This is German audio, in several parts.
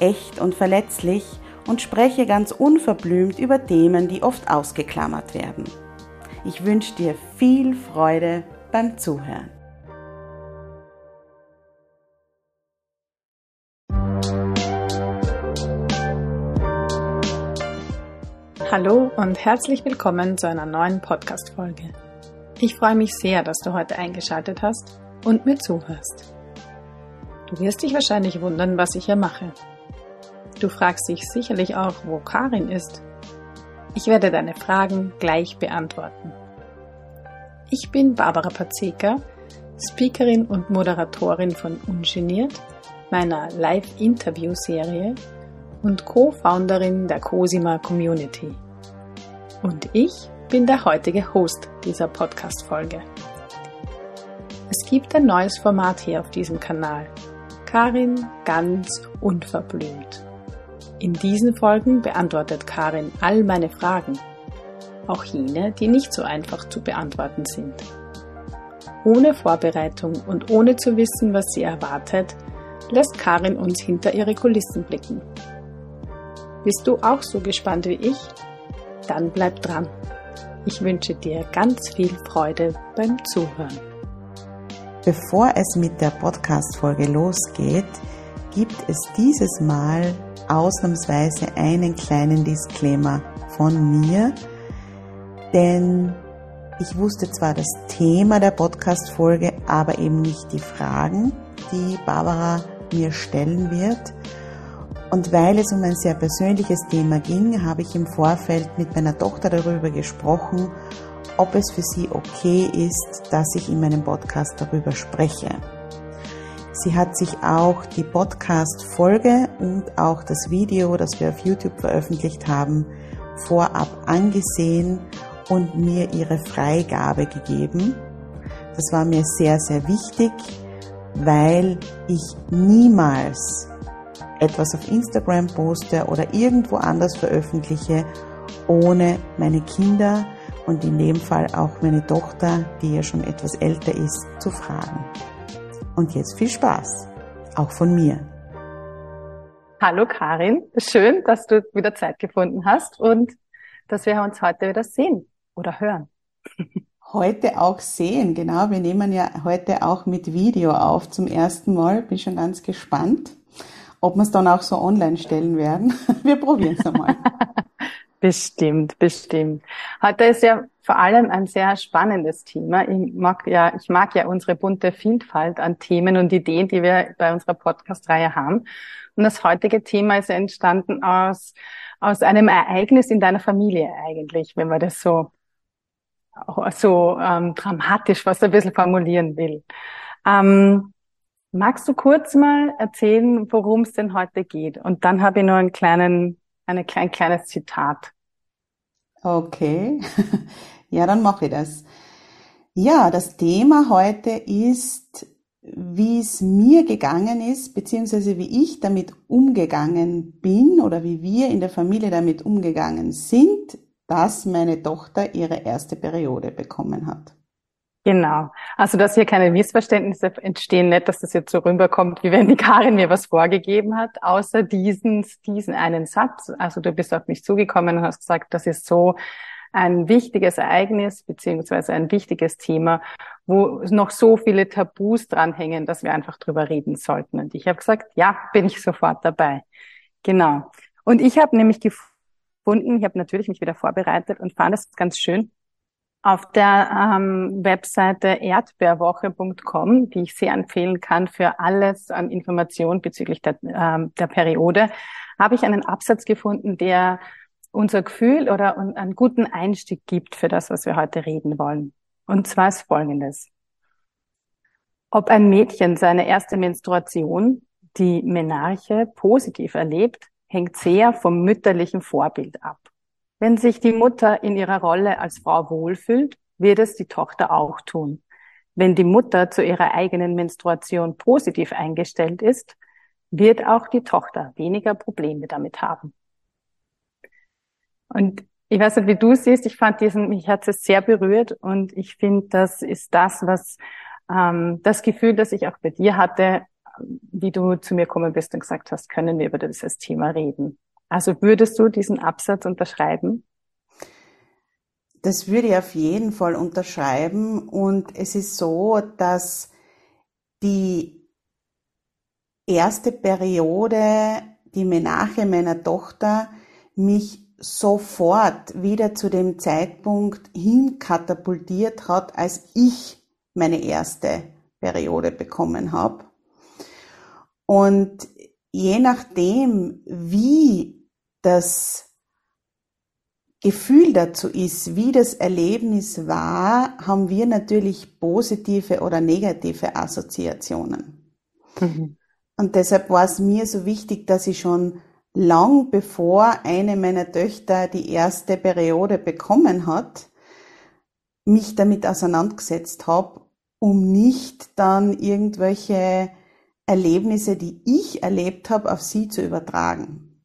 echt und verletzlich und spreche ganz unverblümt über Themen, die oft ausgeklammert werden. Ich wünsche dir viel Freude beim Zuhören. Hallo und herzlich willkommen zu einer neuen Podcast-Folge. Ich freue mich sehr, dass du heute eingeschaltet hast und mir zuhörst. Du wirst dich wahrscheinlich wundern, was ich hier mache. Du fragst dich sicherlich auch, wo Karin ist. Ich werde deine Fragen gleich beantworten. Ich bin Barbara Pazeka, Speakerin und Moderatorin von Ungeniert, meiner Live-Interview-Serie und Co-Founderin der Cosima Community. Und ich bin der heutige Host dieser Podcast-Folge. Es gibt ein neues Format hier auf diesem Kanal. Karin ganz unverblümt. In diesen Folgen beantwortet Karin all meine Fragen, auch jene, die nicht so einfach zu beantworten sind. Ohne Vorbereitung und ohne zu wissen, was sie erwartet, lässt Karin uns hinter ihre Kulissen blicken. Bist du auch so gespannt wie ich? Dann bleib dran. Ich wünsche dir ganz viel Freude beim Zuhören. Bevor es mit der Podcast-Folge losgeht, gibt es dieses Mal ausnahmsweise einen kleinen Disclaimer von mir, denn ich wusste zwar das Thema der Podcast-Folge, aber eben nicht die Fragen, die Barbara mir stellen wird. Und weil es um ein sehr persönliches Thema ging, habe ich im Vorfeld mit meiner Tochter darüber gesprochen, ob es für sie okay ist, dass ich in meinem Podcast darüber spreche. Sie hat sich auch die Podcast-Folge und auch das Video, das wir auf YouTube veröffentlicht haben, vorab angesehen und mir ihre Freigabe gegeben. Das war mir sehr, sehr wichtig, weil ich niemals etwas auf Instagram poste oder irgendwo anders veröffentliche, ohne meine Kinder und in dem Fall auch meine Tochter, die ja schon etwas älter ist, zu fragen. Und jetzt viel Spaß, auch von mir. Hallo Karin, schön, dass du wieder Zeit gefunden hast und dass wir uns heute wieder sehen oder hören. Heute auch sehen, genau. Wir nehmen ja heute auch mit Video auf zum ersten Mal. Bin schon ganz gespannt, ob wir es dann auch so online stellen werden. Wir probieren es einmal. Bestimmt, bestimmt. Heute ist ja vor allem ein sehr spannendes Thema. Ich mag ja, ich mag ja unsere bunte Vielfalt an Themen und Ideen, die wir bei unserer Podcast-Reihe haben. Und das heutige Thema ist entstanden aus, aus einem Ereignis in deiner Familie eigentlich, wenn man das so, so ähm, dramatisch was ein bisschen formulieren will. Ähm, magst du kurz mal erzählen, worum es denn heute geht? Und dann habe ich noch einen kleinen eine, ein kleines Zitat. Okay, ja, dann mache ich das. Ja, das Thema heute ist, wie es mir gegangen ist, beziehungsweise wie ich damit umgegangen bin oder wie wir in der Familie damit umgegangen sind, dass meine Tochter ihre erste Periode bekommen hat. Genau. Also, dass hier keine Missverständnisse entstehen, nicht, dass das jetzt so rüberkommt, wie wenn die Karin mir was vorgegeben hat, außer diesen, diesen einen Satz. Also, du bist auf mich zugekommen und hast gesagt, das ist so ein wichtiges Ereignis, beziehungsweise ein wichtiges Thema, wo noch so viele Tabus dranhängen, dass wir einfach drüber reden sollten. Und ich habe gesagt, ja, bin ich sofort dabei. Genau. Und ich habe nämlich gefunden. Ich habe natürlich mich wieder vorbereitet und fand es ganz schön. Auf der ähm, Webseite erdbeerwoche.com, die ich sehr empfehlen kann für alles an Informationen bezüglich der, ähm, der Periode, habe ich einen Absatz gefunden, der unser Gefühl oder einen guten Einstieg gibt für das, was wir heute reden wollen. Und zwar ist folgendes. Ob ein Mädchen seine erste Menstruation, die Menarche, positiv erlebt, hängt sehr vom mütterlichen Vorbild ab. Wenn sich die Mutter in ihrer Rolle als Frau wohlfühlt, wird es die Tochter auch tun. Wenn die Mutter zu ihrer eigenen Menstruation positiv eingestellt ist, wird auch die Tochter weniger Probleme damit haben. Und ich weiß nicht, wie du siehst, ich fand diesen, mich hat es sehr berührt und ich finde, das ist das, was ähm, das Gefühl, das ich auch bei dir hatte, wie du zu mir gekommen bist und gesagt hast, können wir über dieses Thema reden. Also würdest du diesen Absatz unterschreiben? Das würde ich auf jeden Fall unterschreiben. Und es ist so, dass die erste Periode, die Menache meiner Tochter, mich sofort wieder zu dem Zeitpunkt hin katapultiert hat, als ich meine erste Periode bekommen habe. Und je nachdem, wie das Gefühl dazu ist, wie das Erlebnis war, haben wir natürlich positive oder negative Assoziationen. Mhm. Und deshalb war es mir so wichtig, dass ich schon lang bevor eine meiner Töchter die erste Periode bekommen hat, mich damit auseinandergesetzt habe, um nicht dann irgendwelche Erlebnisse, die ich erlebt habe, auf sie zu übertragen.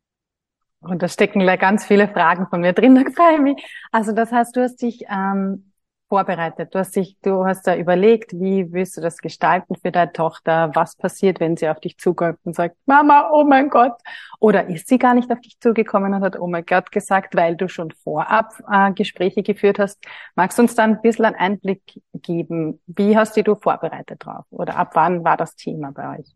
Und da stecken ganz viele Fragen von mir drin, mich. Also das heißt, du hast dich ähm, vorbereitet. Du hast dich, du hast da überlegt, wie willst du das gestalten für deine Tochter? Was passiert, wenn sie auf dich zukommt und sagt, Mama, oh mein Gott? Oder ist sie gar nicht auf dich zugekommen und hat, oh mein Gott gesagt, weil du schon vorab äh, Gespräche geführt hast? Magst du uns da ein bisschen einen Einblick geben? Wie hast du dich vorbereitet drauf? Oder ab wann war das Thema bei euch?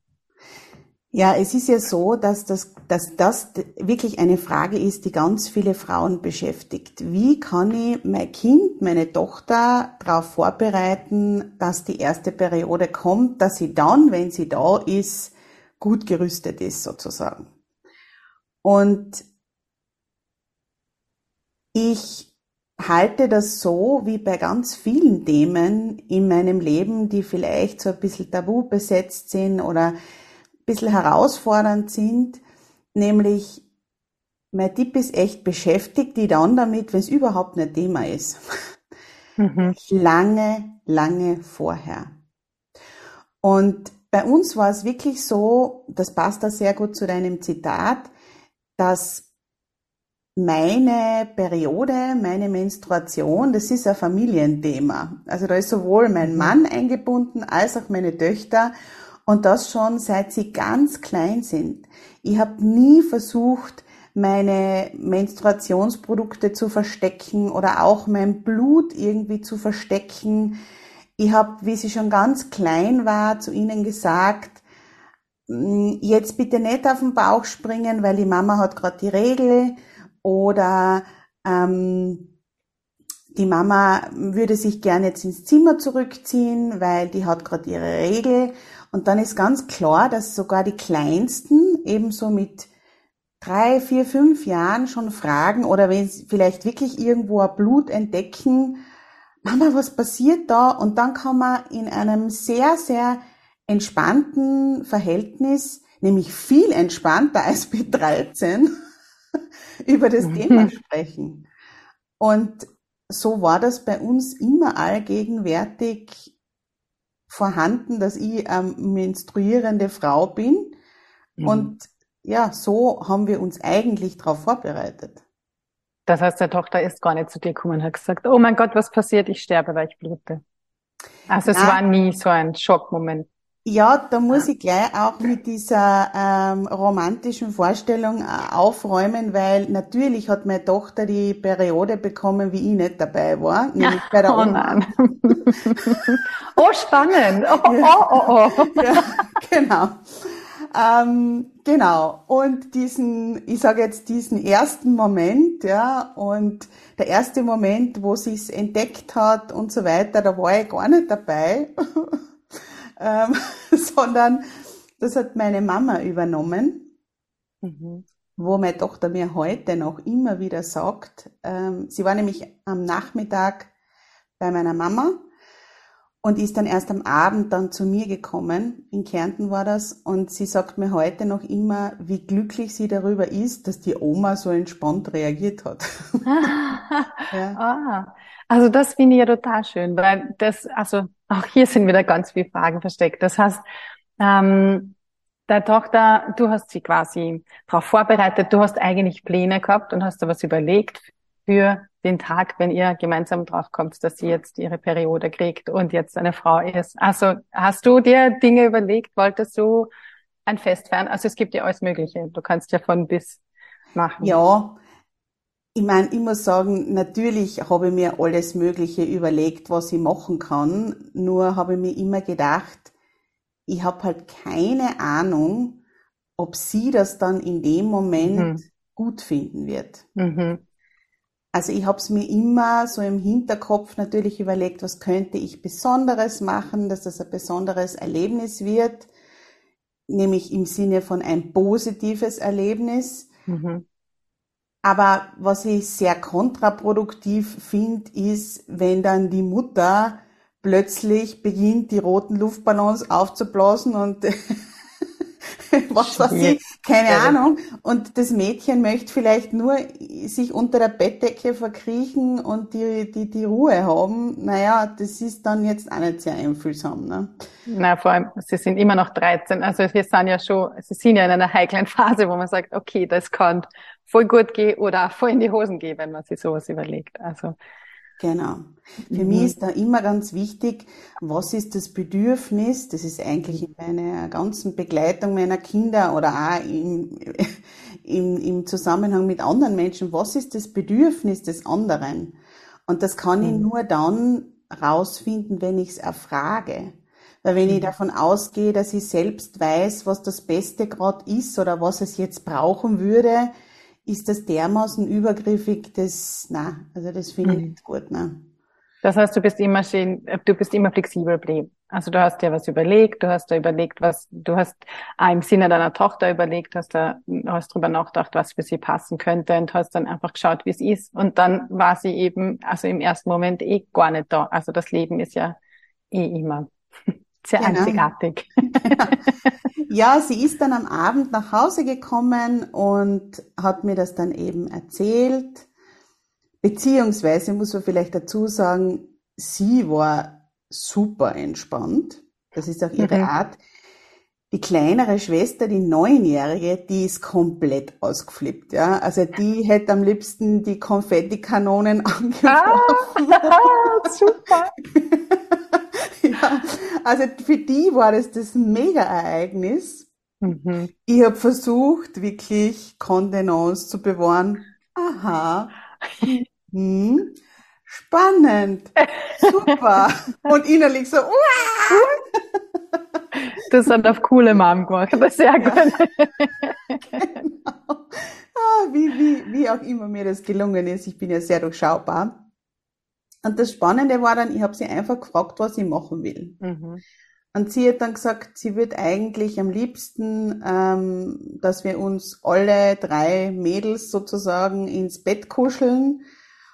Ja, es ist ja so, dass das, dass das wirklich eine Frage ist, die ganz viele Frauen beschäftigt. Wie kann ich mein Kind, meine Tochter darauf vorbereiten, dass die erste Periode kommt, dass sie dann, wenn sie da ist, gut gerüstet ist sozusagen. Und ich halte das so wie bei ganz vielen Themen in meinem Leben, die vielleicht so ein bisschen tabu besetzt sind oder bisschen herausfordernd sind, nämlich mein Tipp ist echt beschäftigt die dann damit, wenn es überhaupt nicht Thema ist. Mhm. Lange, lange vorher. Und bei uns war es wirklich so, das passt da sehr gut zu deinem Zitat, dass meine Periode, meine Menstruation, das ist ein Familienthema. Also da ist sowohl mein mhm. Mann eingebunden als auch meine Töchter. Und das schon seit sie ganz klein sind. Ich habe nie versucht, meine Menstruationsprodukte zu verstecken oder auch mein Blut irgendwie zu verstecken. Ich habe, wie sie schon ganz klein war, zu ihnen gesagt, hm, jetzt bitte nicht auf den Bauch springen, weil die Mama hat gerade die Regel oder ähm, die Mama würde sich gerne jetzt ins Zimmer zurückziehen, weil die hat gerade ihre Regel und dann ist ganz klar, dass sogar die Kleinsten ebenso mit drei, vier, fünf Jahren schon fragen oder wenn sie vielleicht wirklich irgendwo ein Blut entdecken, Mama, was passiert da? Und dann kann man in einem sehr, sehr entspannten Verhältnis, nämlich viel entspannter als mit 13, über das mhm. Thema sprechen. Und so war das bei uns immer allgegenwärtig vorhanden, dass ich ähm, menstruierende Frau bin. Mhm. Und ja, so haben wir uns eigentlich darauf vorbereitet. Das heißt, der Tochter ist gar nicht zu dir gekommen und hat gesagt, oh mein Gott, was passiert? Ich sterbe, weil ich blute. Also es war nie so ein Schockmoment. Ja, da muss ich gleich auch mit dieser ähm, romantischen Vorstellung äh, aufräumen, weil natürlich hat meine Tochter die Periode bekommen, wie ich nicht dabei war, nämlich bei der oh, Oma. Nein. oh, spannend. Oh, oh, oh, oh. ja, genau. ähm, genau. Und diesen, ich sage jetzt diesen ersten Moment, ja, und der erste Moment, wo sich's entdeckt hat und so weiter, da war ich gar nicht dabei, ähm, sondern das hat meine Mama übernommen, mhm. wo meine Tochter mir heute noch immer wieder sagt, ähm, sie war nämlich am Nachmittag bei meiner Mama und ist dann erst am Abend dann zu mir gekommen. In Kärnten war das. Und sie sagt mir heute noch immer, wie glücklich sie darüber ist, dass die Oma so entspannt reagiert hat. ja. ah, also das finde ich ja total schön, weil das, also auch hier sind wieder ganz viele Fragen versteckt. Das heißt, ähm, deine Tochter, du hast sie quasi darauf vorbereitet, du hast eigentlich Pläne gehabt und hast da was überlegt für den Tag, wenn ihr gemeinsam draufkommt, dass sie jetzt ihre Periode kriegt und jetzt eine Frau ist. Also hast du dir Dinge überlegt? Wolltest du ein Fest feiern? Also es gibt ja alles Mögliche. Du kannst ja von bis machen. Ja. Ich meine, ich muss sagen, natürlich habe ich mir alles Mögliche überlegt, was ich machen kann. Nur habe ich mir immer gedacht, ich habe halt keine Ahnung, ob sie das dann in dem Moment mhm. gut finden wird. Mhm. Also ich habe es mir immer so im Hinterkopf natürlich überlegt, was könnte ich Besonderes machen, dass das ein besonderes Erlebnis wird, nämlich im Sinne von ein positives Erlebnis. Mhm. Aber was ich sehr kontraproduktiv finde, ist, wenn dann die Mutter plötzlich beginnt, die roten Luftballons aufzublasen und was weiß ich, keine ja. Ahnung. Und das Mädchen möchte vielleicht nur sich unter der Bettdecke verkriechen und die, die, die Ruhe haben. Naja, das ist dann jetzt auch nicht sehr einfühlsam. Ne? Na, vor allem, sie sind immer noch 13. Also wir sind ja schon, sie sind ja in einer heiklen Phase, wo man sagt, okay, das kann voll gut gehen oder voll in die Hosen gehen, wenn man sich sowas überlegt. Also Genau. Für mhm. mich ist da immer ganz wichtig, was ist das Bedürfnis, das ist eigentlich in meiner ganzen Begleitung meiner Kinder oder auch im, im, im Zusammenhang mit anderen Menschen, was ist das Bedürfnis des anderen? Und das kann mhm. ich nur dann rausfinden, wenn ich es erfrage. Weil wenn mhm. ich davon ausgehe, dass ich selbst weiß, was das Beste gerade ist oder was es jetzt brauchen würde, ist das dermaßen übergriffig, das, na, also das finde ich mhm. nicht gut, ne. Das heißt, du bist immer schön, du bist immer flexibel geblieben. Also du hast dir was überlegt, du hast da überlegt, was, du hast auch im Sinne deiner Tochter überlegt, hast da, hast drüber nachgedacht, was für sie passen könnte und hast dann einfach geschaut, wie es ist. Und dann war sie eben, also im ersten Moment eh gar nicht da. Also das Leben ist ja eh immer sehr genau. einzigartig. Ja, sie ist dann am Abend nach Hause gekommen und hat mir das dann eben erzählt. Beziehungsweise muss man vielleicht dazu sagen, sie war super entspannt. Das ist auch ihre mhm. Art. Die kleinere Schwester, die Neunjährige, die ist komplett ausgeflippt, ja. Also die hätte am liebsten die Konfettikanonen angeworfen. Ah, super. Also für die war das das Mega-Ereignis. Mhm. Ich habe versucht, wirklich Kontenance zu bewahren. Aha. Hm. Spannend. Super. Und innerlich so, Das hat auf coole Mom gemacht. Das ist sehr gut. genau. Ah, wie, wie, wie auch immer mir das gelungen ist. Ich bin ja sehr durchschaubar. Und das Spannende war dann, ich habe sie einfach gefragt, was sie machen will. Mhm. Und sie hat dann gesagt, sie wird eigentlich am liebsten, ähm, dass wir uns alle drei Mädels sozusagen ins Bett kuscheln.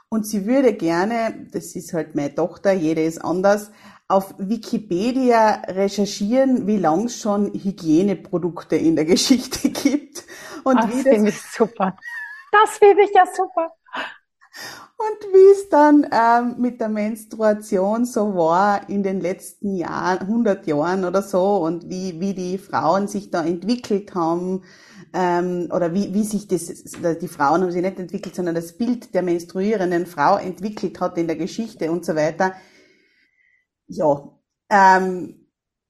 Und sie würde gerne, das ist halt meine Tochter, jede ist anders, auf Wikipedia recherchieren, wie lang es schon Hygieneprodukte in der Geschichte gibt. Und das finde ich super. Das finde ich ja super. Und wie es dann ähm, mit der Menstruation so war in den letzten Jahren, 100 Jahren oder so und wie, wie die Frauen sich da entwickelt haben ähm, oder wie, wie sich das, die Frauen haben sich nicht entwickelt, sondern das Bild der menstruierenden Frau entwickelt hat in der Geschichte und so weiter. Ja, ähm,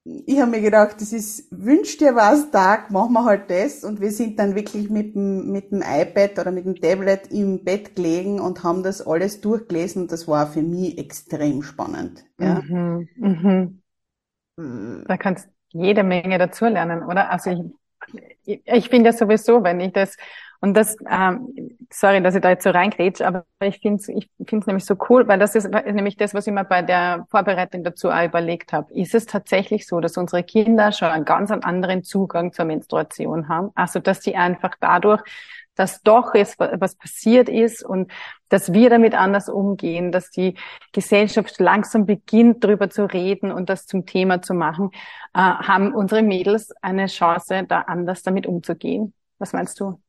ich habe mir gedacht, das ist, wünsch dir was Tag, machen wir halt das. Und wir sind dann wirklich mit dem, mit dem iPad oder mit dem Tablet im Bett gelegen und haben das alles durchgelesen. Das war für mich extrem spannend. Ja. Mhm, mhm. Da kannst jede Menge dazulernen, oder? Also ich ich finde ja sowieso, wenn ich das und das, ähm, sorry, dass ich da jetzt so reingrätsche, aber ich finde es ich find's nämlich so cool, weil das ist nämlich das, was ich mir bei der Vorbereitung dazu auch überlegt habe. Ist es tatsächlich so, dass unsere Kinder schon einen ganz anderen Zugang zur Menstruation haben? Also, dass sie einfach dadurch, dass doch ist, was passiert ist und dass wir damit anders umgehen, dass die Gesellschaft langsam beginnt, darüber zu reden und das zum Thema zu machen, äh, haben unsere Mädels eine Chance, da anders damit umzugehen. Was meinst du?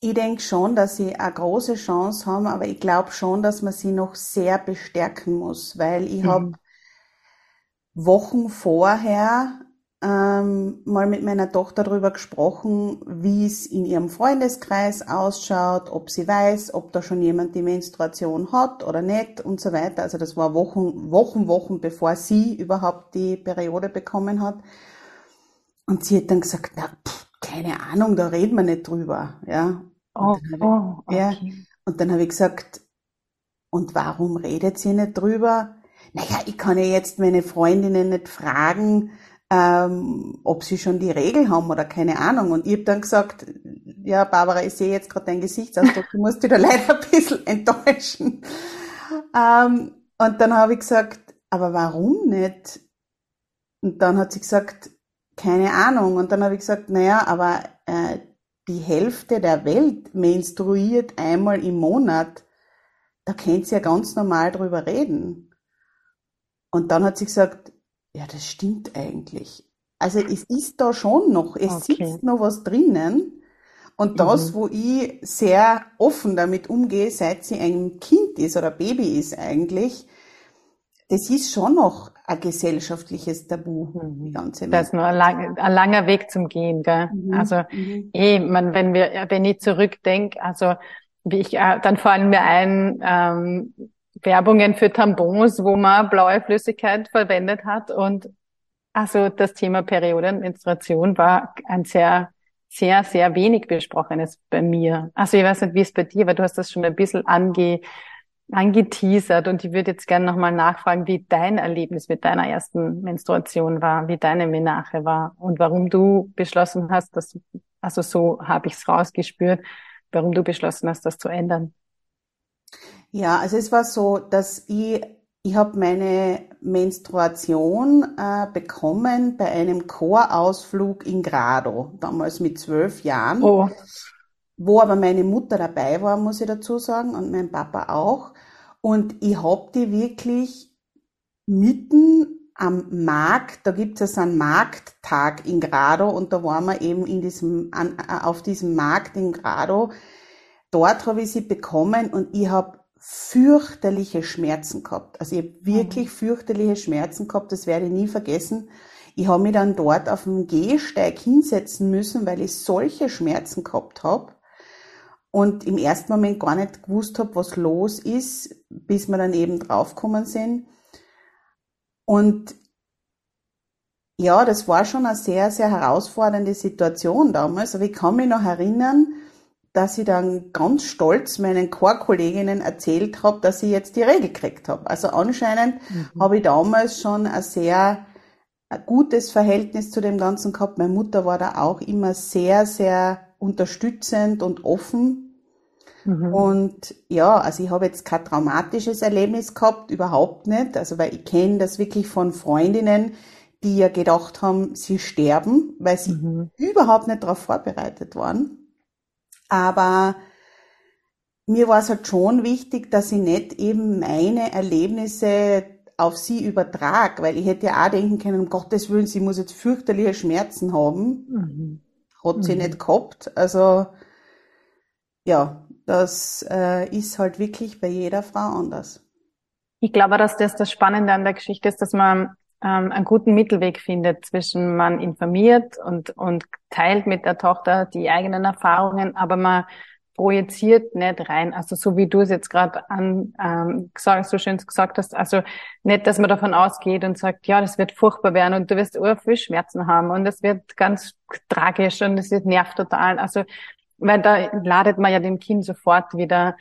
Ich denke schon, dass sie eine große Chance haben, aber ich glaube schon, dass man sie noch sehr bestärken muss, weil ich mhm. habe Wochen vorher ähm, mal mit meiner Tochter darüber gesprochen, wie es in ihrem Freundeskreis ausschaut, ob sie weiß, ob da schon jemand die Menstruation hat oder nicht und so weiter. Also das war Wochen, Wochen, Wochen, bevor sie überhaupt die Periode bekommen hat. Und sie hat dann gesagt, na, pff, keine Ahnung, da reden wir nicht drüber, ja. Oh, ich, oh, okay. ja, und dann habe ich gesagt, und warum redet sie nicht drüber? Naja, ich kann ja jetzt meine Freundinnen nicht fragen, ähm, ob sie schon die Regel haben oder keine Ahnung. Und ich habe dann gesagt, ja, Barbara, ich sehe jetzt gerade dein Gesichtsausdruck, du musst dich da leider ein bisschen enttäuschen. Ähm, und dann habe ich gesagt, aber warum nicht? Und dann hat sie gesagt, keine Ahnung. Und dann habe ich gesagt, naja, aber äh, die Hälfte der Welt menstruiert einmal im Monat. Da könnt ihr ja ganz normal drüber reden. Und dann hat sie gesagt, ja, das stimmt eigentlich. Also es ist da schon noch, es okay. sitzt noch was drinnen. Und das, mhm. wo ich sehr offen damit umgehe, seit sie ein Kind ist oder Baby ist eigentlich, das ist schon noch ein gesellschaftliches Tabu, mhm. die ganze Das ist nur ein, lang, ein, langer Weg zum Gehen, gell? Mhm. Also, mhm. eh, man, wenn wir, wenn ich zurückdenke, also, wie ich, äh, dann fallen mir ein, ähm, Werbungen für Tampons, wo man blaue Flüssigkeit verwendet hat und also das Thema Periodenmenstruation war ein sehr, sehr, sehr wenig besprochenes bei mir. Also ich weiß nicht, wie es bei dir war. Du hast das schon ein bisschen ange, angeteasert und ich würde jetzt gerne nochmal nachfragen, wie dein Erlebnis mit deiner ersten Menstruation war, wie deine Menache war und warum du beschlossen hast, dass, also so habe ich es rausgespürt, warum du beschlossen hast, das zu ändern. Ja, also es war so, dass ich, ich habe meine Menstruation äh, bekommen bei einem Chorausflug in Grado, damals mit zwölf Jahren. Oh wo aber meine Mutter dabei war, muss ich dazu sagen, und mein Papa auch. Und ich hab die wirklich mitten am Markt, da gibt es einen Markttag in Grado und da waren wir eben in diesem, an, äh, auf diesem Markt in Grado. Dort habe ich sie bekommen und ich habe fürchterliche Schmerzen gehabt. Also ich habe wirklich mhm. fürchterliche Schmerzen gehabt, das werde ich nie vergessen. Ich habe mich dann dort auf dem Gehsteig hinsetzen müssen, weil ich solche Schmerzen gehabt habe und im ersten Moment gar nicht gewusst habe, was los ist, bis wir dann eben draufgekommen sind. Und ja, das war schon eine sehr, sehr herausfordernde Situation damals. Aber ich kann mich noch erinnern, dass ich dann ganz stolz meinen Chorkolleginnen erzählt habe, dass ich jetzt die Regel gekriegt habe. Also anscheinend mhm. habe ich damals schon ein sehr ein gutes Verhältnis zu dem Ganzen gehabt. Meine Mutter war da auch immer sehr, sehr unterstützend und offen. Mhm. Und ja, also ich habe jetzt kein traumatisches Erlebnis gehabt, überhaupt nicht. Also weil ich kenne das wirklich von Freundinnen, die ja gedacht haben, sie sterben, weil sie mhm. überhaupt nicht darauf vorbereitet waren. Aber mir war es halt schon wichtig, dass ich nicht eben meine Erlebnisse auf sie übertrage, weil ich hätte ja auch denken können, um Gottes Willen, sie muss jetzt fürchterliche Schmerzen haben. Mhm hat sie mhm. nicht gehabt. Also ja, das äh, ist halt wirklich bei jeder Frau anders. Ich glaube, dass das das Spannende an der Geschichte ist, dass man ähm, einen guten Mittelweg findet zwischen man informiert und, und teilt mit der Tochter die eigenen Erfahrungen, aber man projiziert nicht rein. Also so wie du es jetzt gerade an ähm, gesagt, so schön gesagt hast, also nicht, dass man davon ausgeht und sagt, ja, das wird furchtbar werden und du wirst viel Schmerzen haben und es wird ganz tragisch und es wird nervt total. Also weil da ladet man ja dem Kind sofort wieder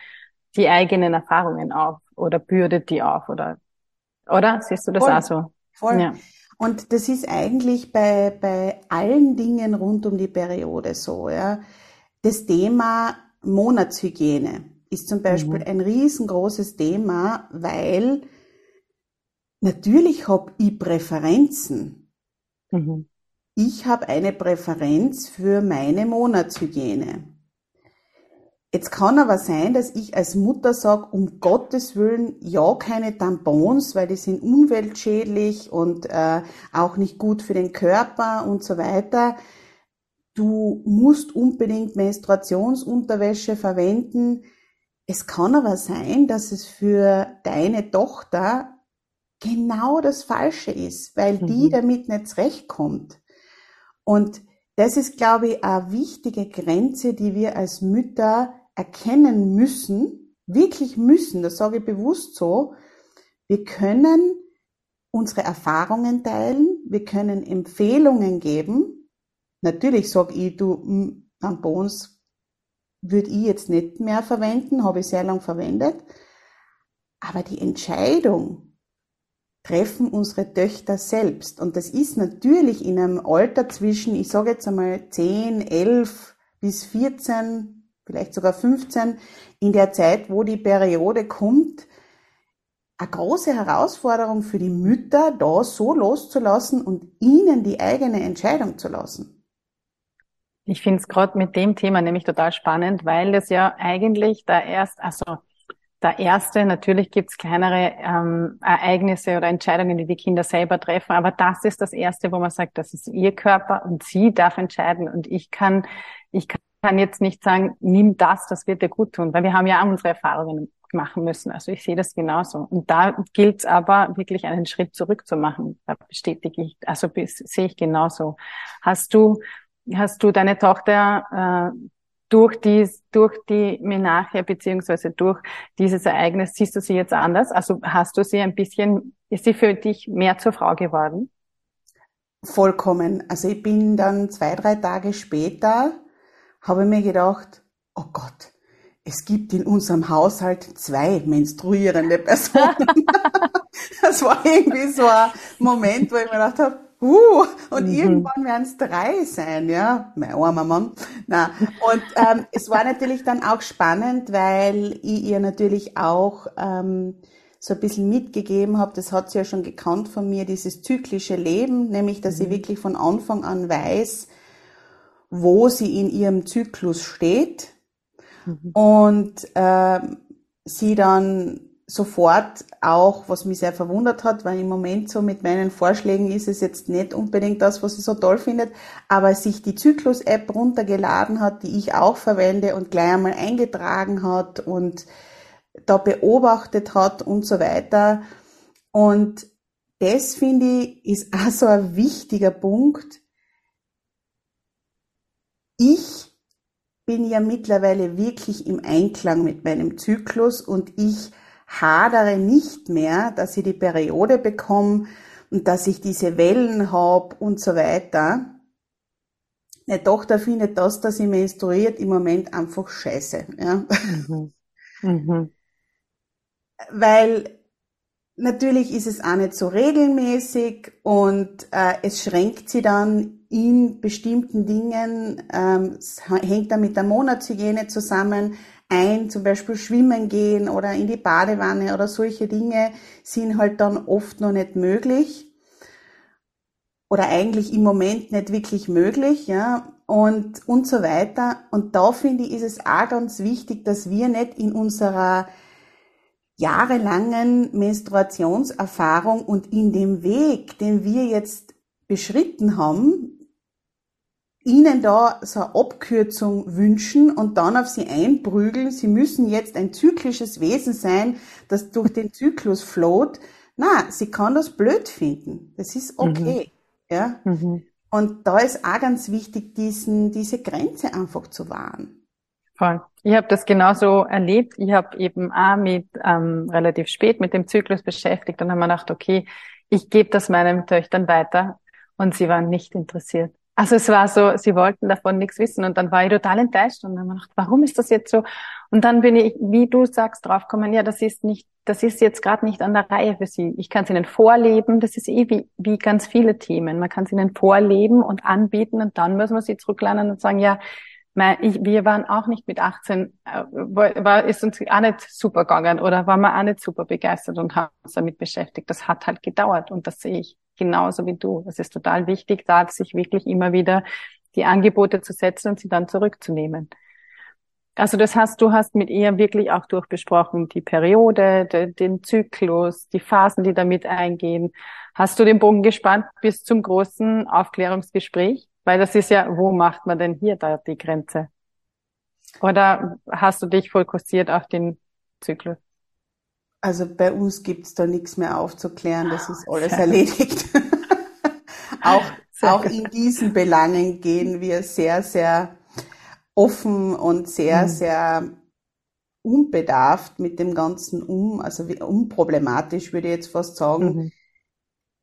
die eigenen Erfahrungen auf oder bürdet die auf oder oder siehst du das Voll. auch so? Voll. Ja. Und das ist eigentlich bei, bei allen Dingen rund um die Periode so, ja. Das Thema Monatshygiene ist zum Beispiel mhm. ein riesengroßes Thema, weil natürlich habe ich Präferenzen. Mhm. Ich habe eine Präferenz für meine Monatshygiene. Jetzt kann aber sein, dass ich als Mutter sage, um Gottes Willen, ja, keine Tampons, weil die sind umweltschädlich und äh, auch nicht gut für den Körper und so weiter. Du musst unbedingt Menstruationsunterwäsche verwenden. Es kann aber sein, dass es für deine Tochter genau das Falsche ist, weil mhm. die damit nicht zurechtkommt. Und das ist, glaube ich, eine wichtige Grenze, die wir als Mütter erkennen müssen, wirklich müssen, das sage ich bewusst so. Wir können unsere Erfahrungen teilen, wir können Empfehlungen geben. Natürlich sage ich, du, Tampons würde ich jetzt nicht mehr verwenden, habe ich sehr lang verwendet. Aber die Entscheidung, treffen unsere Töchter selbst. Und das ist natürlich in einem Alter zwischen, ich sage jetzt einmal 10, 11 bis 14, vielleicht sogar 15, in der Zeit, wo die Periode kommt, eine große Herausforderung für die Mütter, da so loszulassen und ihnen die eigene Entscheidung zu lassen. Ich finde es gerade mit dem Thema nämlich total spannend, weil das ja eigentlich da erst, also der erste, natürlich gibt's kleinere ähm, Ereignisse oder Entscheidungen, die die Kinder selber treffen, aber das ist das erste, wo man sagt, das ist ihr Körper und sie darf entscheiden und ich kann, ich kann jetzt nicht sagen, nimm das, das wird dir gut tun, weil wir haben ja auch unsere Erfahrungen machen müssen. Also ich sehe das genauso. Und da gilt es aber wirklich einen Schritt zurück zu machen. Da bestätige ich, also sehe ich genauso. Hast du, hast du deine Tochter äh, durch die, durch die Menarche beziehungsweise durch dieses Ereignis siehst du sie jetzt anders? Also hast du sie ein bisschen, ist sie für dich mehr zur Frau geworden? Vollkommen. Also ich bin dann zwei, drei Tage später, habe mir gedacht, oh Gott, es gibt in unserem Haushalt zwei menstruierende Personen. das war irgendwie so ein Moment, wo ich mir gedacht habe, uh, und mhm. irgendwann werden es drei sein, ja, mein armer Mann. Na, und ähm, es war natürlich dann auch spannend, weil ich ihr natürlich auch ähm, so ein bisschen mitgegeben habe, das hat sie ja schon gekannt von mir, dieses zyklische Leben, nämlich, dass mhm. sie wirklich von Anfang an weiß, wo sie in ihrem Zyklus steht mhm. und ähm, sie dann sofort auch, was mich sehr verwundert hat, weil im Moment so mit meinen Vorschlägen ist es jetzt nicht unbedingt das, was sie so toll findet, aber sich die Zyklus-App runtergeladen hat, die ich auch verwende und gleich einmal eingetragen hat und da beobachtet hat und so weiter. Und das finde ich ist auch so ein wichtiger Punkt. Ich bin ja mittlerweile wirklich im Einklang mit meinem Zyklus und ich hadere nicht mehr, dass ich die Periode bekomme und dass ich diese Wellen habe und so weiter. Meine Tochter findet das, dass sie menstruiert, im Moment einfach scheiße. Ja? Mhm. Mhm. Weil natürlich ist es auch nicht so regelmäßig und äh, es schränkt sie dann in bestimmten Dingen, ähm, hängt dann mit der Monatshygiene zusammen, ein, zum Beispiel schwimmen gehen oder in die Badewanne oder solche Dinge sind halt dann oft noch nicht möglich oder eigentlich im Moment nicht wirklich möglich, ja, und, und so weiter. Und da finde ich, ist es auch ganz wichtig, dass wir nicht in unserer jahrelangen Menstruationserfahrung und in dem Weg, den wir jetzt beschritten haben, ihnen da so eine Abkürzung wünschen und dann auf sie einprügeln, sie müssen jetzt ein zyklisches Wesen sein, das durch den Zyklus floht. Na, sie kann das blöd finden. Das ist mhm. okay. Mhm. Ja. Mhm. Und da ist auch ganz wichtig, diesen, diese Grenze einfach zu wahren. Voll. Ich habe das genauso erlebt. Ich habe eben auch mit ähm, relativ spät mit dem Zyklus beschäftigt und habe mir gedacht, okay, ich gebe das meinen Töchtern weiter und sie waren nicht interessiert. Also es war so, sie wollten davon nichts wissen und dann war ich total enttäuscht und dann habe ich gedacht, warum ist das jetzt so? Und dann bin ich, wie du sagst, draufgekommen, ja, das ist nicht, das ist jetzt gerade nicht an der Reihe für sie. Ich kann es ihnen vorleben, das ist eh wie, wie ganz viele Themen. Man kann es ihnen vorleben und anbieten und dann müssen wir sie zurücklernen und sagen, ja, mein, ich, wir waren auch nicht mit 18, äh, war, ist uns auch nicht super gegangen oder waren wir auch nicht super begeistert und haben uns damit beschäftigt. Das hat halt gedauert und das sehe ich genauso wie du. Es ist total wichtig, da sich wirklich immer wieder die Angebote zu setzen und sie dann zurückzunehmen. Also das heißt, du hast mit ihr wirklich auch durchbesprochen, die Periode, de, den Zyklus, die Phasen, die damit eingehen. Hast du den Bogen gespannt bis zum großen Aufklärungsgespräch? Weil das ist ja, wo macht man denn hier da die Grenze? Oder hast du dich fokussiert auf den Zyklus? Also bei uns gibt's da nichts mehr aufzuklären, das ist alles sehr erledigt. auch, auch in diesen Belangen gehen wir sehr, sehr offen und sehr, mhm. sehr unbedarft mit dem Ganzen um, also unproblematisch würde ich jetzt fast sagen. Mhm.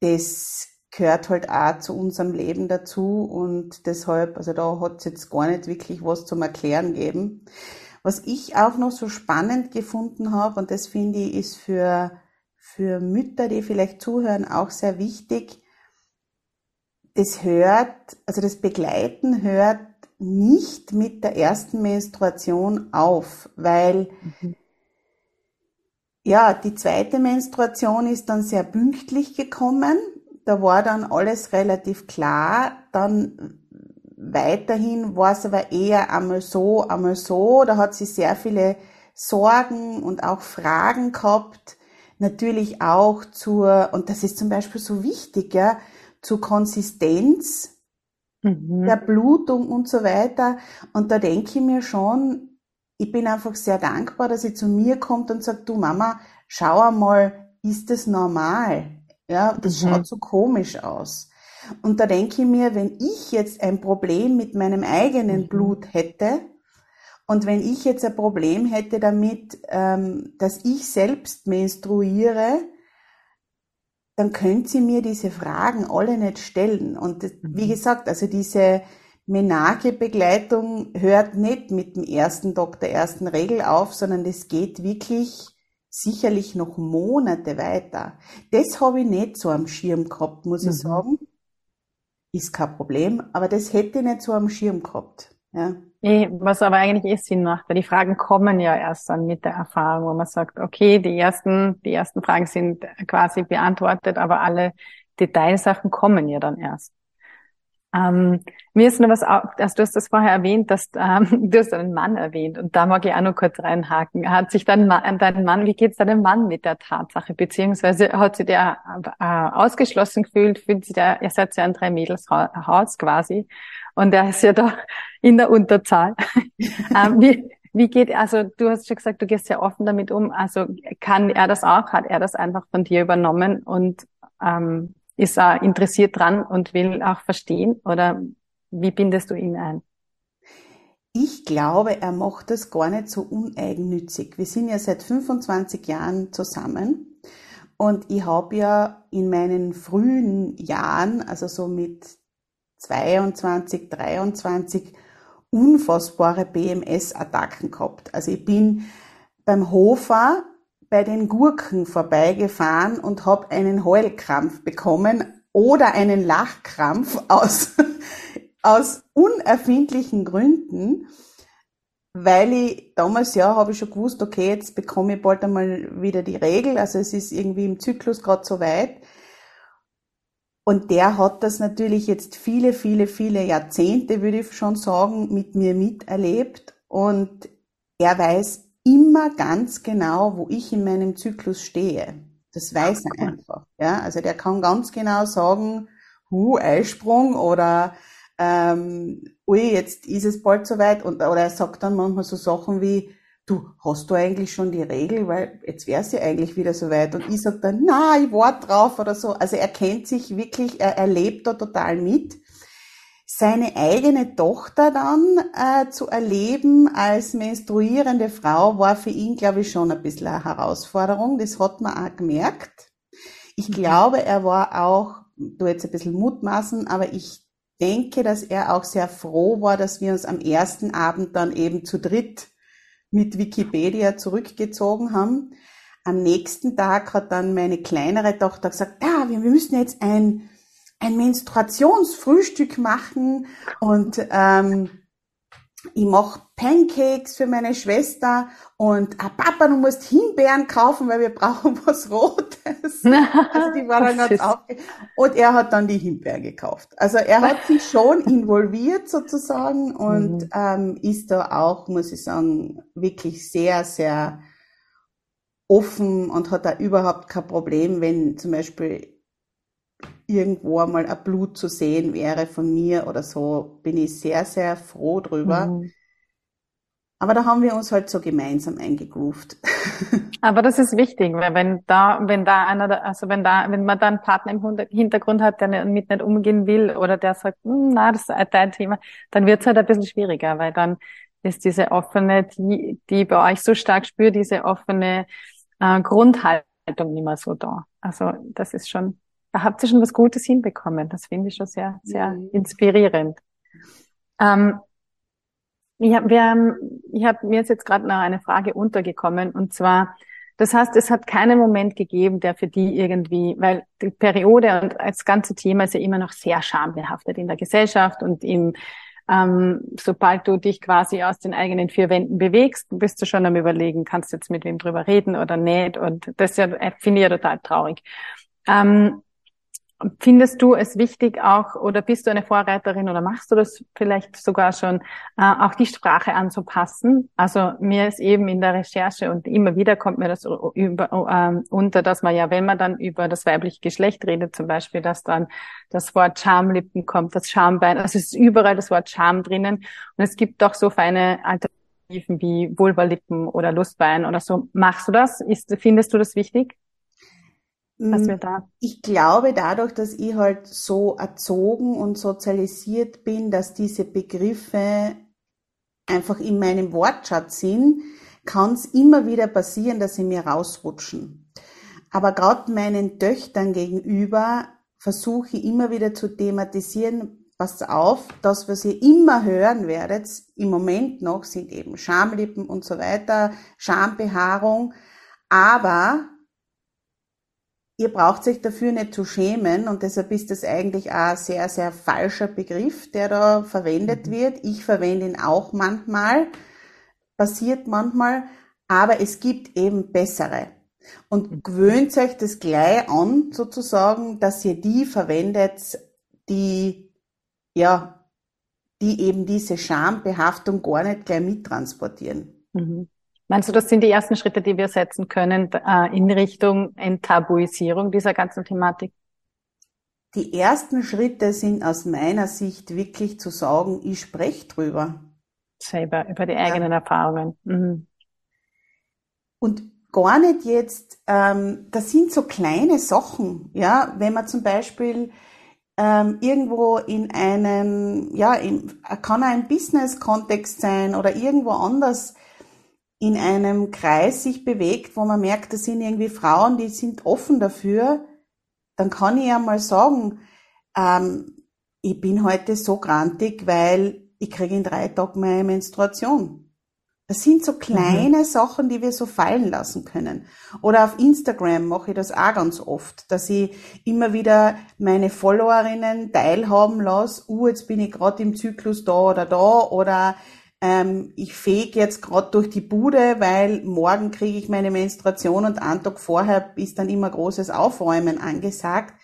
Das gehört halt auch zu unserem Leben dazu und deshalb, also da hat es jetzt gar nicht wirklich was zum Erklären geben. Was ich auch noch so spannend gefunden habe, und das finde ich ist für, für Mütter, die vielleicht zuhören, auch sehr wichtig, das hört, also das Begleiten hört nicht mit der ersten Menstruation auf, weil mhm. ja, die zweite Menstruation ist dann sehr pünktlich gekommen. Da war dann alles relativ klar. Dann weiterhin war es aber eher einmal so, einmal so. Da hat sie sehr viele Sorgen und auch Fragen gehabt. Natürlich auch zur, und das ist zum Beispiel so wichtig, ja, zur Konsistenz mhm. der Blutung und so weiter. Und da denke ich mir schon, ich bin einfach sehr dankbar, dass sie zu mir kommt und sagt, du Mama, schau einmal, ist das normal? Ja, das mhm. schaut so komisch aus. Und da denke ich mir, wenn ich jetzt ein Problem mit meinem eigenen mhm. Blut hätte und wenn ich jetzt ein Problem hätte damit, ähm, dass ich selbst menstruiere, dann könnte sie mir diese Fragen alle nicht stellen. Und wie mhm. gesagt, also diese Menage-Begleitung hört nicht mit dem ersten Tag der ersten Regel auf, sondern das geht wirklich sicherlich noch Monate weiter. Das habe ich nicht so am Schirm gehabt, muss mhm. ich sagen ist kein Problem, aber das hätte ich nicht so am Schirm gehabt. Ja. Was aber eigentlich eh Sinn macht, weil die Fragen kommen ja erst dann mit der Erfahrung, wo man sagt, okay, die ersten, die ersten Fragen sind quasi beantwortet, aber alle Detailsachen kommen ja dann erst. Ähm, mir ist nur was, also du hast das vorher erwähnt, dass ähm, du hast einen Mann erwähnt und da mag ich auch noch kurz reinhaken. Hat sich dein Mann, dein Mann, wie geht's deinem Mann mit der Tatsache, beziehungsweise hat sich der äh, ausgeschlossen gefühlt, fühlt sich der, ihr seid ja ein drei Mädels Haus quasi und er ist ja da in der Unterzahl. ähm, wie, wie geht, also du hast schon gesagt, du gehst ja offen damit um, also kann er das auch, hat er das einfach von dir übernommen und ähm, ist er interessiert dran und will auch verstehen oder wie bindest du ihn ein? Ich glaube, er macht das gar nicht so uneigennützig. Wir sind ja seit 25 Jahren zusammen und ich habe ja in meinen frühen Jahren, also so mit 22, 23, unfassbare BMS-Attacken gehabt. Also ich bin beim Hofer bei den Gurken vorbeigefahren und habe einen Heulkrampf bekommen oder einen Lachkrampf aus, aus unerfindlichen Gründen, weil ich damals ja habe ich schon gewusst, okay, jetzt bekomme ich bald einmal wieder die Regel, also es ist irgendwie im Zyklus gerade so weit. Und der hat das natürlich jetzt viele, viele, viele Jahrzehnte, würde ich schon sagen, mit mir miterlebt. Und er weiß immer ganz genau, wo ich in meinem Zyklus stehe. Das weiß er einfach. Ja, also der kann ganz genau sagen, hu, Eisprung oder ähm, ui, jetzt ist es bald soweit. Und, oder er sagt dann manchmal so Sachen wie, du, hast du eigentlich schon die Regel, weil jetzt wäre sie eigentlich wieder soweit. Und ich sag dann, na, ich warte drauf oder so. Also er kennt sich wirklich, er, er lebt da total mit seine eigene Tochter dann äh, zu erleben als menstruierende Frau war für ihn, glaube ich, schon ein bisschen eine Herausforderung. Das hat man auch gemerkt. Ich mhm. glaube, er war auch, du jetzt ein bisschen mutmaßen, aber ich denke, dass er auch sehr froh war, dass wir uns am ersten Abend dann eben zu dritt mit Wikipedia zurückgezogen haben. Am nächsten Tag hat dann meine kleinere Tochter gesagt, ja, wir, wir müssen jetzt ein, ein Menstruationsfrühstück machen und ähm, ich mache Pancakes für meine Schwester und ah, Papa, du musst Himbeeren kaufen, weil wir brauchen was Rotes. also die war dann ganz aufge Und er hat dann die Himbeeren gekauft. Also er hat sich schon involviert sozusagen und mhm. ähm, ist da auch, muss ich sagen, wirklich sehr, sehr offen und hat da überhaupt kein Problem, wenn zum Beispiel irgendwo einmal ein Blut zu sehen wäre von mir oder so, bin ich sehr, sehr froh drüber. Mhm. Aber da haben wir uns halt so gemeinsam eingegroovt. Aber das ist wichtig, weil wenn da, wenn da einer, also wenn da, wenn man da einen Partner im Hintergrund hat, der mit nicht umgehen will oder der sagt, hm, na, das ist dein Thema, dann wird es halt ein bisschen schwieriger, weil dann ist diese offene, die, die bei euch so stark spürt, diese offene äh, Grundhaltung nicht mehr so da. Also das ist schon da habt ihr schon was Gutes hinbekommen. Das finde ich schon sehr, sehr mhm. inspirierend. Ähm, ich habe hab, mir ist jetzt gerade noch eine Frage untergekommen und zwar, das heißt, es hat keinen Moment gegeben, der für die irgendwie, weil die Periode und das ganze Thema ist ja immer noch sehr schambehaftet in der Gesellschaft und im, ähm, sobald du dich quasi aus den eigenen vier Wänden bewegst, bist du schon am überlegen, kannst du jetzt mit wem drüber reden oder nicht und das ja, finde ich ja total traurig. Ähm, Findest du es wichtig auch oder bist du eine Vorreiterin oder machst du das vielleicht sogar schon, äh, auch die Sprache anzupassen? Also mir ist eben in der Recherche und immer wieder kommt mir das über, äh, unter, dass man ja, wenn man dann über das weibliche Geschlecht redet, zum Beispiel, dass dann das Wort Schamlippen kommt, das Schambein, also es ist überall das Wort Scham drinnen und es gibt doch so feine Alternativen wie Vulvalippen oder Lustbein oder so. Machst du das? Ist, findest du das wichtig? Was wir mm, da. Ich glaube, dadurch, dass ich halt so erzogen und sozialisiert bin, dass diese Begriffe einfach in meinem Wortschatz sind, kann es immer wieder passieren, dass sie mir rausrutschen. Aber gerade meinen Töchtern gegenüber versuche ich immer wieder zu thematisieren, pass auf, das, was ihr immer hören werdet, im Moment noch, sind eben Schamlippen und so weiter, Schambehaarung, aber Ihr braucht sich dafür nicht zu schämen und deshalb ist das eigentlich ein sehr, sehr falscher Begriff, der da verwendet mhm. wird. Ich verwende ihn auch manchmal, passiert manchmal, aber es gibt eben bessere. Und mhm. gewöhnt euch das gleich an, sozusagen, dass ihr die verwendet, die, ja, die eben diese Schambehaftung gar nicht gleich mittransportieren. Mhm. Meinst du, das sind die ersten Schritte, die wir setzen können äh, in Richtung Enttabuisierung dieser ganzen Thematik? Die ersten Schritte sind aus meiner Sicht wirklich zu sagen, ich spreche drüber. Selber, über die eigenen ja. Erfahrungen. Mhm. Und gar nicht jetzt, ähm, das sind so kleine Sachen, ja, wenn man zum Beispiel ähm, irgendwo in einem, ja, in, kann ein Business-Kontext sein oder irgendwo anders in einem Kreis sich bewegt, wo man merkt, das sind irgendwie Frauen, die sind offen dafür, dann kann ich ja mal sagen, ähm, ich bin heute so grantig, weil ich kriege in drei Tagen meine Menstruation. Das sind so kleine mhm. Sachen, die wir so fallen lassen können. Oder auf Instagram mache ich das auch ganz oft, dass ich immer wieder meine Followerinnen teilhaben lasse, uh, jetzt bin ich gerade im Zyklus da oder da oder ähm, ich fege jetzt gerade durch die Bude, weil morgen kriege ich meine Menstruation und einen Tag vorher ist dann immer großes Aufräumen angesagt.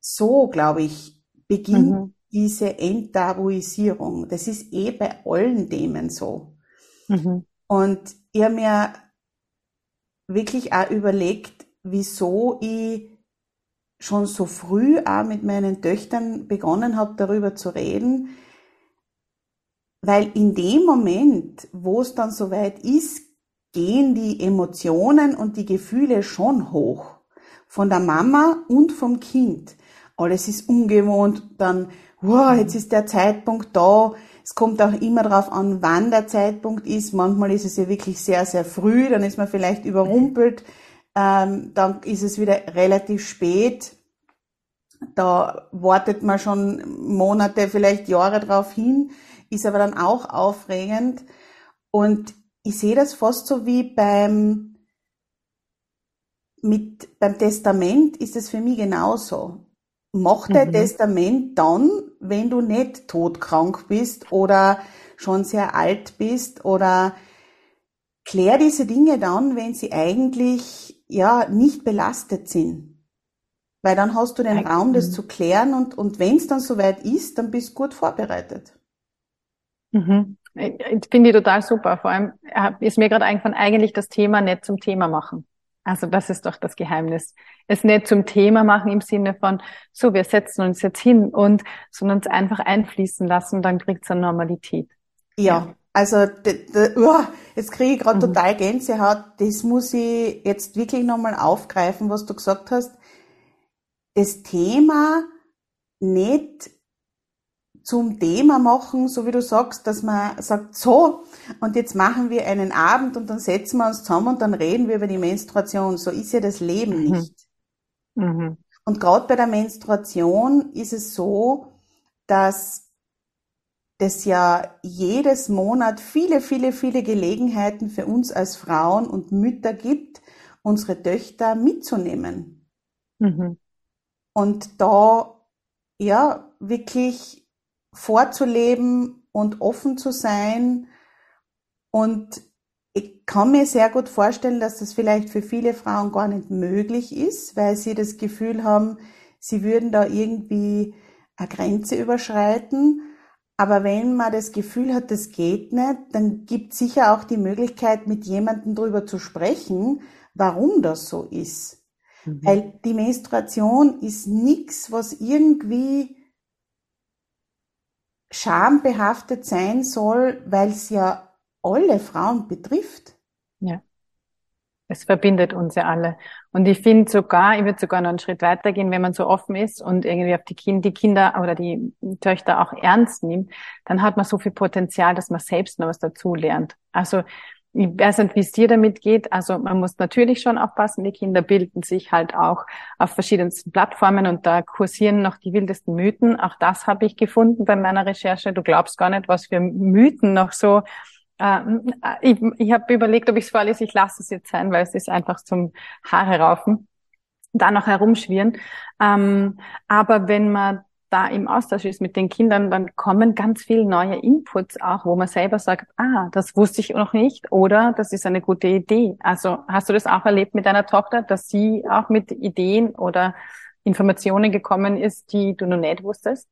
So, glaube ich, beginnt mhm. diese Enttabuisierung. Das ist eh bei allen Themen so. Mhm. Und ich habe mir wirklich auch überlegt, wieso ich schon so früh auch mit meinen Töchtern begonnen habe, darüber zu reden, weil in dem Moment, wo es dann soweit ist, gehen die Emotionen und die Gefühle schon hoch. Von der Mama und vom Kind. Alles ist ungewohnt, dann, wow, jetzt ist der Zeitpunkt da. Es kommt auch immer darauf an, wann der Zeitpunkt ist. Manchmal ist es ja wirklich sehr, sehr früh, dann ist man vielleicht überrumpelt. Ähm, dann ist es wieder relativ spät. Da wartet man schon Monate, vielleicht Jahre drauf hin, ist aber dann auch aufregend. Und ich sehe das fast so wie beim, mit, beim Testament ist es für mich genauso. Mach dein mhm. Testament dann, wenn du nicht todkrank bist oder schon sehr alt bist oder klär diese Dinge dann, wenn sie eigentlich ja nicht belastet sind. Weil dann hast du den. Raum, das zu klären und, und wenn es dann soweit ist, dann bist du gut vorbereitet. Mhm. Ich finde ich total super. Vor allem ist mir gerade eingefallen, eigentlich das Thema nicht zum Thema machen. Also das ist doch das Geheimnis. Es nicht zum Thema machen im Sinne von, so, wir setzen uns jetzt hin und, sondern es einfach einfließen lassen, dann kriegt es eine Normalität. Ja, also uh, jetzt kriege ich gerade mhm. total Gänsehaut. Das muss ich jetzt wirklich nochmal aufgreifen, was du gesagt hast. Das Thema nicht zum Thema machen, so wie du sagst, dass man sagt, so, und jetzt machen wir einen Abend und dann setzen wir uns zusammen und dann reden wir über die Menstruation. So ist ja das Leben mhm. nicht. Mhm. Und gerade bei der Menstruation ist es so, dass es ja jedes Monat viele, viele, viele Gelegenheiten für uns als Frauen und Mütter gibt, unsere Töchter mitzunehmen. Mhm. Und da, ja, wirklich vorzuleben und offen zu sein. Und ich kann mir sehr gut vorstellen, dass das vielleicht für viele Frauen gar nicht möglich ist, weil sie das Gefühl haben, sie würden da irgendwie eine Grenze überschreiten. Aber wenn man das Gefühl hat, das geht nicht, dann gibt sicher auch die Möglichkeit, mit jemandem darüber zu sprechen, warum das so ist. Mhm. Weil die Menstruation ist nichts, was irgendwie schambehaftet sein soll, weil es ja alle Frauen betrifft. Ja. Es verbindet uns ja alle. Und ich finde sogar, ich würde sogar noch einen Schritt weitergehen, wenn man so offen ist und irgendwie auf die, kind, die Kinder oder die Töchter auch ernst nimmt, dann hat man so viel Potenzial, dass man selbst noch was dazu lernt. Also ich weiß nicht, wie es dir damit geht. Also man muss natürlich schon aufpassen, die Kinder bilden sich halt auch auf verschiedensten Plattformen und da kursieren noch die wildesten Mythen. Auch das habe ich gefunden bei meiner Recherche. Du glaubst gar nicht, was für Mythen noch so. Äh, ich ich habe überlegt, ob ich es vorlese. Ich lasse es jetzt sein, weil es ist einfach zum Haare raufen da noch herumschwirren. Ähm, aber wenn man da im Austausch ist mit den Kindern, dann kommen ganz viele neue Inputs auch, wo man selber sagt, ah, das wusste ich noch nicht oder das ist eine gute Idee. Also hast du das auch erlebt mit deiner Tochter, dass sie auch mit Ideen oder Informationen gekommen ist, die du noch nicht wusstest?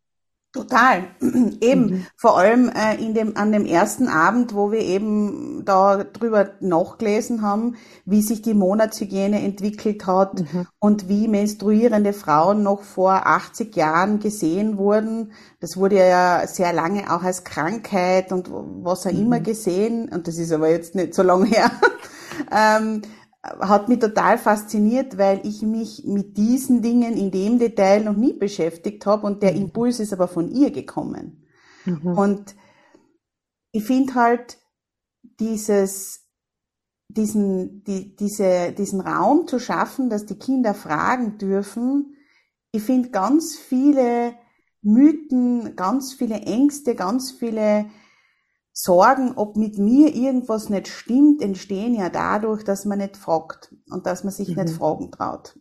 Total. eben, mhm. vor allem äh, in dem, an dem ersten Abend, wo wir eben da drüber nachgelesen haben, wie sich die Monatshygiene entwickelt hat mhm. und wie menstruierende Frauen noch vor 80 Jahren gesehen wurden. Das wurde ja sehr lange auch als Krankheit und was auch mhm. immer gesehen, und das ist aber jetzt nicht so lange her. ähm, hat mich total fasziniert, weil ich mich mit diesen Dingen in dem Detail noch nie beschäftigt habe und der mhm. Impuls ist aber von ihr gekommen. Mhm. Und ich finde halt dieses, diesen, die, diese, diesen Raum zu schaffen, dass die Kinder fragen dürfen. Ich finde ganz viele Mythen, ganz viele Ängste, ganz viele Sorgen, ob mit mir irgendwas nicht stimmt, entstehen ja dadurch, dass man nicht fragt und dass man sich mhm. nicht fragen traut.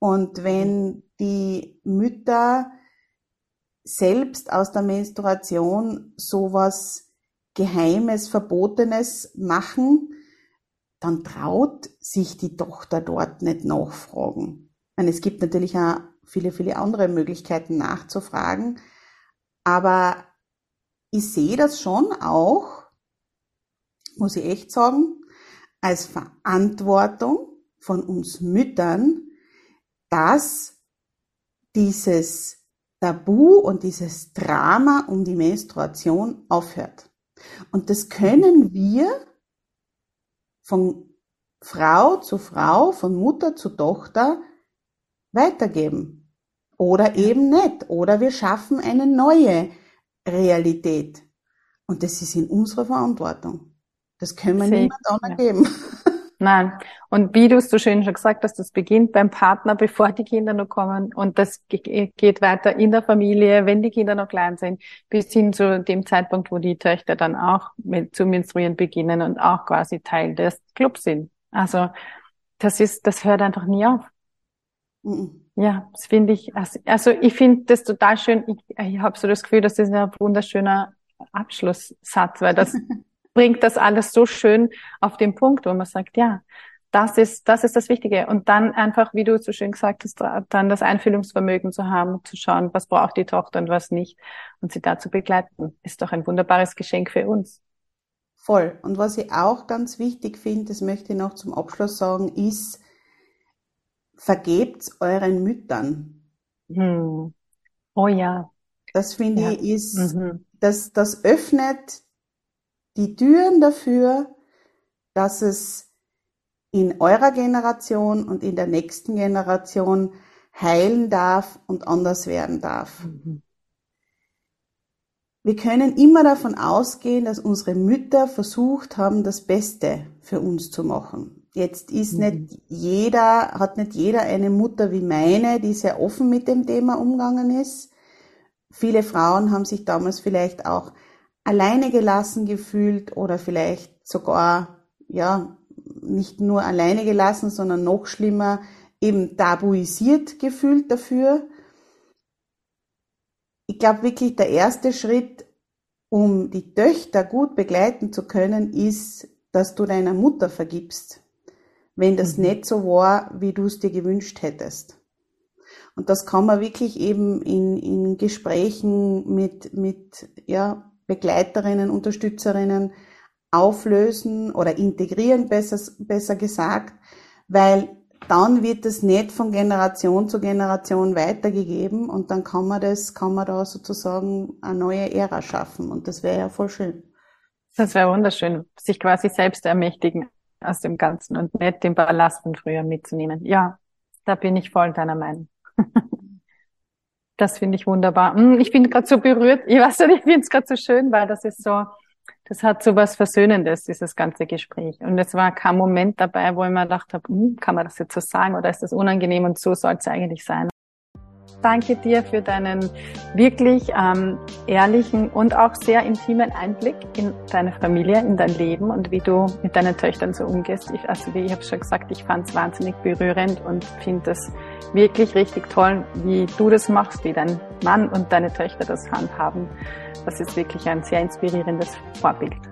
Und wenn die Mütter selbst aus der Menstruation sowas Geheimes, Verbotenes machen, dann traut sich die Tochter dort nicht nachfragen. Und es gibt natürlich auch viele, viele andere Möglichkeiten nachzufragen, aber ich sehe das schon auch, muss ich echt sagen, als Verantwortung von uns Müttern, dass dieses Tabu und dieses Drama um die Menstruation aufhört. Und das können wir von Frau zu Frau, von Mutter zu Tochter weitergeben. Oder eben nicht. Oder wir schaffen eine neue Realität. Und das ist in unserer Verantwortung. Das können wir Sehr, niemand anderem geben. Nein. Und wie du es so schön schon gesagt hast, das beginnt beim Partner, bevor die Kinder noch kommen. Und das geht weiter in der Familie, wenn die Kinder noch klein sind, bis hin zu dem Zeitpunkt, wo die Töchter dann auch mit, zu menstruieren beginnen und auch quasi Teil des Clubs sind. Also, das ist, das hört einfach nie auf. Mhm. Ja, das finde ich, also, also ich finde das total schön. Ich, ich habe so das Gefühl, das ist ein wunderschöner Abschlusssatz, weil das bringt das alles so schön auf den Punkt, wo man sagt, ja, das ist, das ist das Wichtige. Und dann einfach, wie du so schön gesagt hast, dann das Einfühlungsvermögen zu haben, zu schauen, was braucht die Tochter und was nicht und sie da zu begleiten, ist doch ein wunderbares Geschenk für uns. Voll. Und was ich auch ganz wichtig finde, das möchte ich noch zum Abschluss sagen, ist, vergebt euren Müttern. Hm. Oh ja. Das finde ja. ich ist, mhm. das, das öffnet die Türen dafür, dass es in eurer Generation und in der nächsten Generation heilen darf und anders werden darf. Mhm. Wir können immer davon ausgehen, dass unsere Mütter versucht haben, das Beste für uns zu machen. Jetzt ist mhm. nicht jeder, hat nicht jeder eine Mutter wie meine, die sehr offen mit dem Thema umgegangen ist. Viele Frauen haben sich damals vielleicht auch alleine gelassen gefühlt oder vielleicht sogar, ja, nicht nur alleine gelassen, sondern noch schlimmer, eben tabuisiert gefühlt dafür. Ich glaube wirklich, der erste Schritt, um die Töchter gut begleiten zu können, ist, dass du deiner Mutter vergibst, wenn das mhm. nicht so war, wie du es dir gewünscht hättest. Und das kann man wirklich eben in, in Gesprächen mit, mit ja, Begleiterinnen, Unterstützerinnen auflösen oder integrieren, besser, besser gesagt, weil dann wird es nicht von Generation zu Generation weitergegeben und dann kann man das, kann man da sozusagen eine neue Ära schaffen und das wäre ja voll schön. Das wäre wunderschön, sich quasi selbst ermächtigen aus dem Ganzen und nicht den Ballast von früher mitzunehmen. Ja, da bin ich voll deiner Meinung. Das finde ich wunderbar. Hm, ich bin gerade so berührt. Ich weiß nicht, ich finde es gerade so schön, weil das ist so, das hat so was Versöhnendes, dieses ganze Gespräch. Und es war kein Moment dabei, wo ich mir gedacht habe, hm, kann man das jetzt so sagen oder ist das unangenehm und so soll es eigentlich sein. Danke dir für deinen wirklich ähm, ehrlichen und auch sehr intimen Einblick in deine Familie, in dein Leben und wie du mit deinen Töchtern so umgehst. Ich, also wie ich habe schon gesagt, ich fand es wahnsinnig berührend und finde das wirklich richtig toll, wie du das machst, wie dein Mann und deine Töchter das handhaben. Das ist wirklich ein sehr inspirierendes Vorbild.